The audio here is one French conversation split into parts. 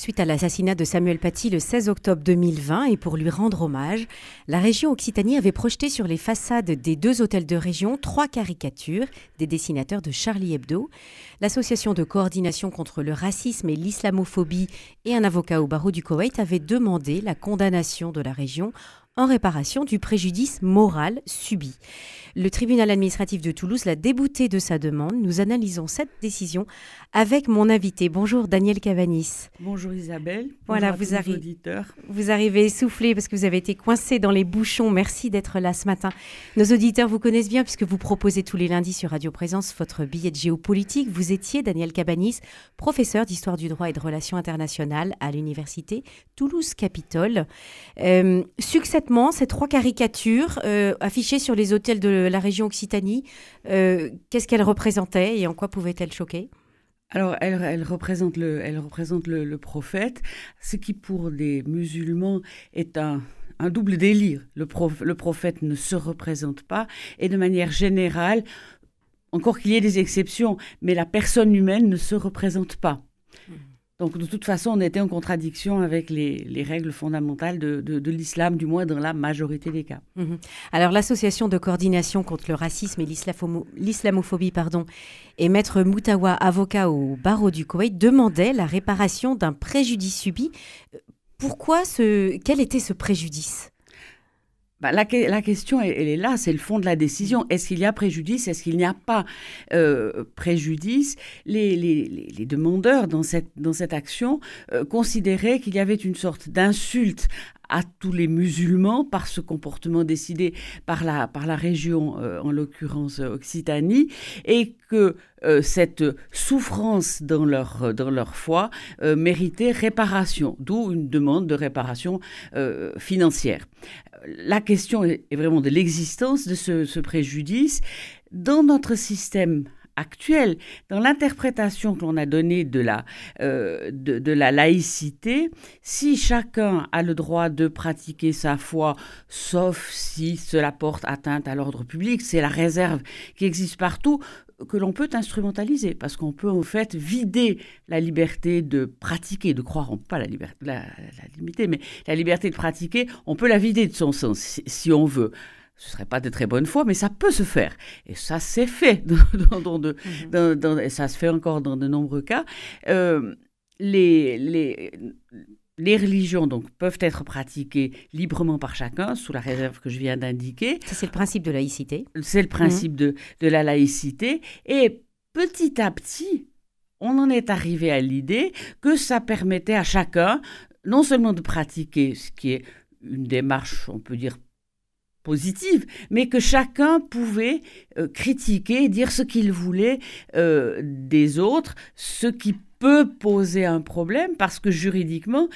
Suite à l'assassinat de Samuel Paty le 16 octobre 2020 et pour lui rendre hommage, la région Occitanie avait projeté sur les façades des deux hôtels de région trois caricatures des dessinateurs de Charlie Hebdo. L'association de coordination contre le racisme et l'islamophobie et un avocat au barreau du Koweït avaient demandé la condamnation de la région en réparation du préjudice moral subi. Le tribunal administratif de Toulouse l'a débouté de sa demande. Nous analysons cette décision avec mon invité. Bonjour Daniel Cavanis. Bonjour Isabelle. Voilà, vous, arrivez, vous arrivez essoufflé parce que vous avez été coincé dans les bouchons. Merci d'être là ce matin. Nos auditeurs vous connaissent bien puisque vous proposez tous les lundis sur Radio Présence votre billet de géopolitique. Vous étiez Daniel Cabanis, professeur d'histoire du droit et de relations internationales à l'université Toulouse-Capitole. Euh, succinctement, ces trois caricatures euh, affichées sur les hôtels de la région Occitanie, euh, qu'est-ce qu'elles représentaient et en quoi pouvaient-elles choquer? Alors, elle, représente, le, elle représente le, prophète, ce qui pour des musulmans est un, double délire. Le, le prophète ne se représente pas et de manière générale, encore qu'il y ait des exceptions, mais la personne humaine ne se représente pas. Donc de toute façon, on était en contradiction avec les, règles fondamentales de, l'islam, du moins dans la majorité des cas. Mhm. Alors l'association de coordination contre le racisme et l'islamophobie, pardon, et maître Moutawa, avocat au barreau du Koweït, demandait la réparation d'un préjudice subi. Pourquoi ce, quel était ce préjudice? Bah, la, question, elle, est là, c'est le fond de la décision. Est-ce qu'il y a préjudice? Est-ce qu'il n'y a pas euh, préjudice? Les, demandeurs dans cette, action euh, considéraient qu'il y avait une sorte d'insulte à tous les musulmans par ce comportement décidé par la, par la région, euh, en l'occurrence Occitanie, et que cette souffrance dans leur, dans leur foi méritait réparation, d'où une demande de réparation financière. La question est vraiment de l'existence de ce, préjudice. Dans notre système actuel, dans l'interprétation que l'on a donnée de la, euh, de, la laïcité, si chacun a le droit de pratiquer sa foi, sauf si cela porte atteinte à l'ordre public, c'est la réserve qui existe partout, que l'on peut instrumentaliser, parce qu'on peut en fait vider la liberté de pratiquer, de croire, on peut pas la, liberté, la, limiter, mais la liberté de pratiquer, on peut la vider de son sens si, on veut. Ce ne serait pas de très bonne foi, mais ça peut se faire. Et ça s'est fait, dans, de, mhm. dans, et ça se fait encore dans de nombreux cas. Euh, les, les, les religions donc peuvent être pratiquées librement par chacun, sous la réserve que je viens d'indiquer. c'est le principe de laïcité. C'est le principe de, de la laïcité. Et petit à petit, on en est arrivé à l'idée que ça permettait à chacun non seulement de pratiquer ce qui est une démarche, on peut dire, positive, mais que chacun pouvait euh, critiquer, dire ce qu'il voulait euh, des autres, ce qui peut poser un problème parce que juridiquement,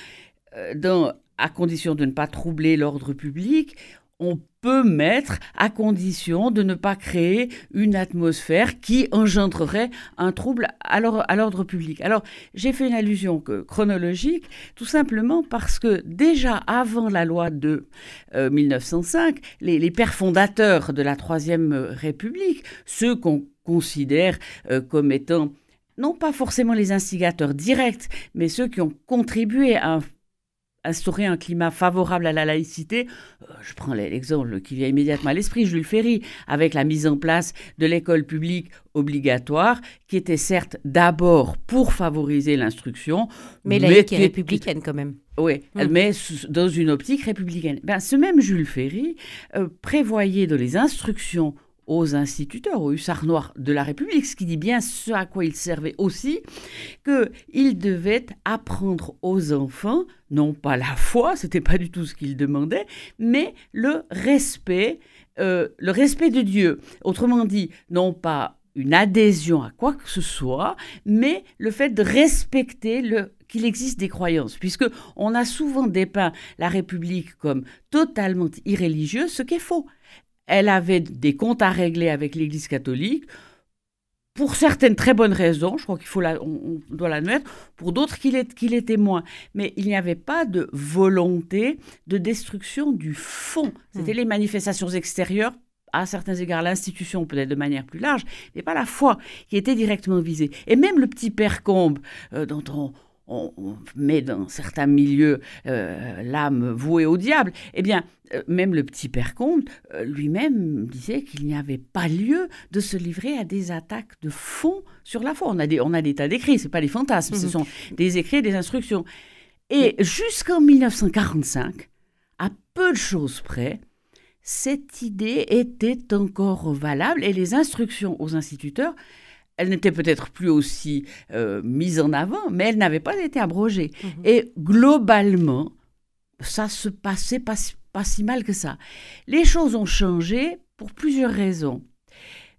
euh, à condition de ne pas troubler l'ordre public, on peut mettre à condition de ne pas créer une atmosphère qui engendrerait un trouble à l'ordre public. Alors, j'ai fait une allusion chronologique, tout simplement parce que déjà avant la loi de 1905, euh, les, pères fondateurs de la Troisième République, ceux qu'on considère euh, comme étant non pas forcément les instigateurs directs, mais ceux qui ont contribué à instaurer un climat favorable à la laïcité. Euh, je prends l'exemple qui vient immédiatement à l'esprit, Jules Ferry, avec la mise en place de l'école publique obligatoire, qui était certes d'abord pour favoriser l'instruction. Mais laïque et républicaine quand même. Oui, mais dans une optique républicaine. Ben, ce même Jules Ferry euh, prévoyait dans les instructions aux instituteurs, aux hussards noirs de la République, ce qui dit bien ce à quoi il servait aussi, qu'il devait apprendre aux enfants, non pas la foi, c'était pas du tout ce qu'il demandait, mais le respect, euh, le respect de Dieu. Autrement dit, non pas une adhésion à quoi que ce soit, mais le fait de respecter le qu'il existe des croyances, puisque on a souvent dépeint la République comme totalement irréligieuse, ce qui est faux elle avait des comptes à régler avec l'Église catholique, pour certaines très bonnes raisons, je crois qu'il faut on, doit l'admettre, pour d'autres qu'il est, qu'il était moins. Mais il n'y avait pas de volonté de destruction du fond. C'était hmm. les manifestations extérieures, à certains égards l'institution peut-être de manière plus large, mais pas la foi qui était directement visée. Et même le petit père Combe, euh, dont on, on, met dans certains milieux euh, l'âme vouée au diable. Eh bien, euh, même le petit père Comte euh, lui-même disait qu'il n'y avait pas lieu de se livrer à des attaques de fond sur la foi. On a des, on a des tas d'écrits, ce pas des fantasmes, ce mhm. sont des écrits, des instructions. Et jusqu'en 1945, à peu de choses près, cette idée était encore valable et les instructions aux instituteurs elle n'était peut-être plus aussi euh, mise en avant, mais elle n'avait pas été abrogée. Mhm. Et globalement, ça se passait pas, pas, si mal que ça. Les choses ont changé pour plusieurs raisons.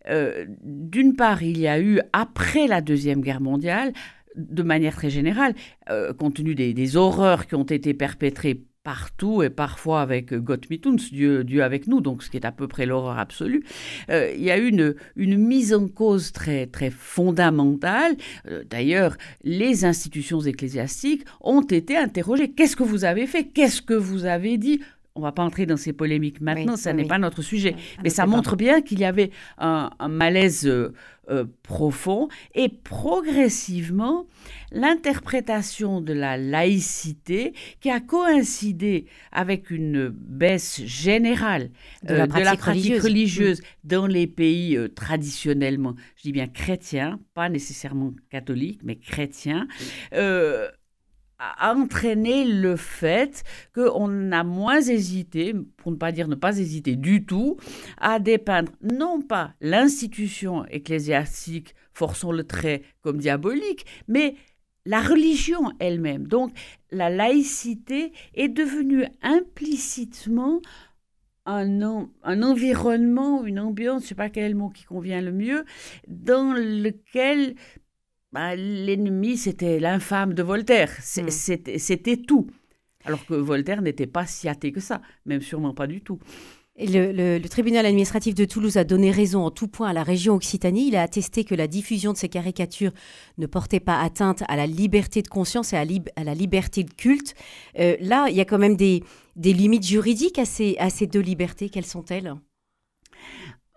Euh, d'une part, il y a eu, après la Deuxième Guerre mondiale, de manière très générale, euh, compte tenu des, des, horreurs qui ont été perpétrées partout et parfois avec Gott mit uns, Dieu, Dieu avec nous, donc ce qui est à peu près l'horreur absolue. Euh, il y a une, une mise en cause très, très fondamentale. Euh, d'ailleurs, les institutions ecclésiastiques ont été interrogées. Qu'est-ce que vous avez fait? Qu'est-ce que vous avez dit? On va pas entrer dans ces polémiques maintenant, ça n'est pas notre sujet. Mais ça montre bien qu'il y avait un, malaise euh, euh, profond et progressivement, l'interprétation de la laïcité qui a coïncidé avec une baisse générale de la euh, pratique, religieuse. dans les pays traditionnellement, je dis bien chrétiens, pas nécessairement catholiques, mais chrétiens, a entraîné le fait qu'on a moins hésité, pour ne pas dire ne pas hésiter du tout, à dépeindre non pas l'institution ecclésiastique, forçons le trait, comme diabolique, mais la religion elle-même. Donc la laïcité est devenue implicitement un, un environnement, une ambiance, je ne sais pas quel mot qui convient le mieux, dans lequel bah, l'ennemi, c'était l'infâme de Voltaire. Hmm. C'était tout. Alors que Voltaire n'était pas si athée que ça, même sûrement pas du tout. le, tribunal administratif de Toulouse a donné raison en tout point à la région Occitanie. Il a attesté que la diffusion de ces caricatures ne portait pas atteinte à la liberté de conscience et à, la liberté de culte. Euh, là, il y a quand même des, limites juridiques à ces, à ces deux libertés. Quelles sont-elles?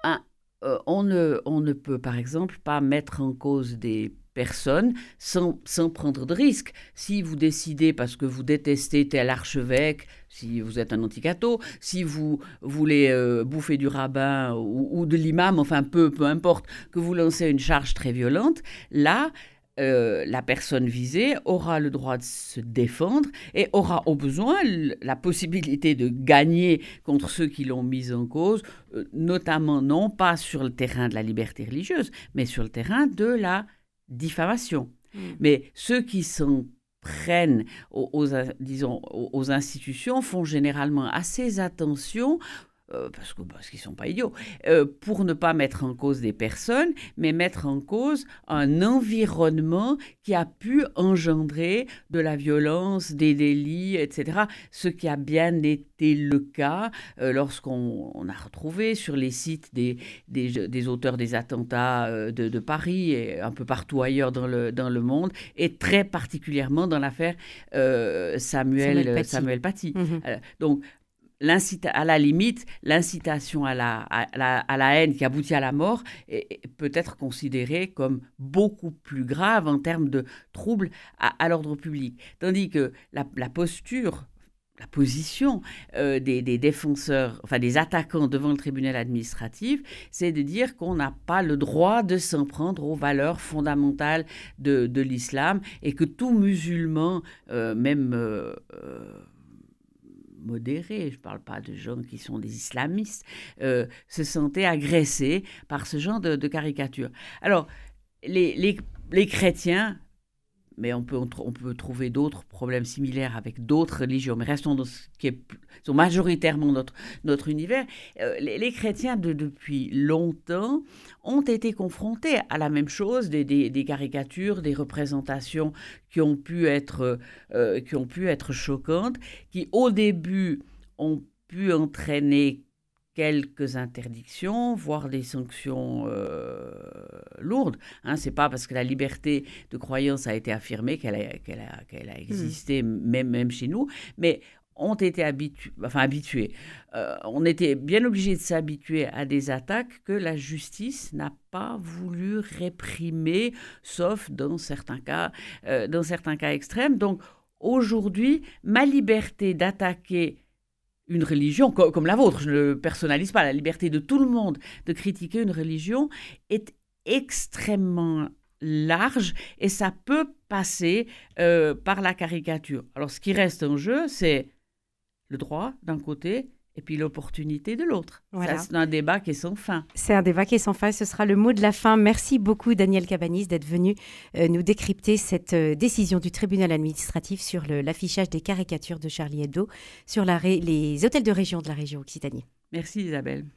Ah, euh, on, ne, on ne peut, par exemple, pas mettre en cause des personne sans, sans prendre de risques. Si vous décidez, parce que vous détestez tel archevêque, si vous êtes un anticato, si vous voulez euh, bouffer du rabbin ou, de l'imam, enfin peu, peu importe, que vous lancez une charge très violente, là, euh, la personne visée aura le droit de se défendre et aura au besoin la possibilité de gagner contre ceux qui l'ont mise en cause, euh, notamment non pas sur le terrain de la liberté religieuse, mais sur le terrain de la diffamation. Mm. Mais ceux qui s'en prennent aux, disons, aux, institutions font généralement assez attention euh, parce que parce qu'ils sont pas idiots, euh, pour ne pas mettre en cause des personnes, mais mettre en cause un environnement qui a pu engendrer de la violence, des délits, etc. Ce qui a bien été le cas euh, lorsqu'on a retrouvé sur les sites des, des, auteurs des attentats de, Paris et un peu partout ailleurs dans le, dans le monde, et très particulièrement dans l'affaire Samuel, Samuel Paty. Mm-hmm. donc à la limite, l'incitation à la, à, la, haine qui aboutit à la mort peut être considérée comme beaucoup plus grave en termes de troubles à, l'ordre public. Tandis que la, posture, la position euh, des, défenseurs, enfin des attaquants devant le tribunal administratif, c'est de dire qu'on n'a pas le droit de s'en prendre aux valeurs fondamentales de, l'islam et que tout musulman, euh, même... Euh, modérés, je ne parle pas de gens qui sont des islamistes, euh, se sentaient agressés par ce genre de, de caricature. Alors, les, les, les chrétiens mais on peut, on peut trouver d'autres problèmes similaires avec d'autres religions. Mais restons dans ce qui est sont majoritairement notre, notre univers. Euh, les, chrétiens, de, depuis longtemps, ont été confrontés à la même chose, des, des, caricatures, des représentations qui ont pu être, euh, qui ont pu être choquantes, qui au début ont pu entraîner quelques interdictions, voire des sanctions euh, lourdes. Hein, c'est pas parce que la liberté de croyance a été affirmée qu'elle a, qu'elle a, qu'elle a, existé, même, même chez nous. Mais ont été habitués, enfin habitués. Euh, on était bien obligé de s'habituer à des attaques que la justice n'a pas voulu réprimer, sauf dans certains cas, euh, dans certains cas extrêmes. Donc aujourd'hui, ma liberté d'attaquer une religion comme la vôtre, je ne personnalise pas, la liberté de tout le monde de critiquer une religion est extrêmement large et ça peut passer euh, par la caricature. Alors ce qui reste en jeu, c'est le droit d'un côté et puis l'opportunité de l'autre. C'est un débat qui est sans fin. C'est un débat qui est sans fin. Ce sera le mot de la fin. Merci beaucoup, Daniel Cabanis, d'être venu euh, nous décrypter cette euh, décision du tribunal administratif sur l'affichage des caricatures de Charlie Hebdo sur la les hôtels de région de la région Occitanie. Merci, Isabelle.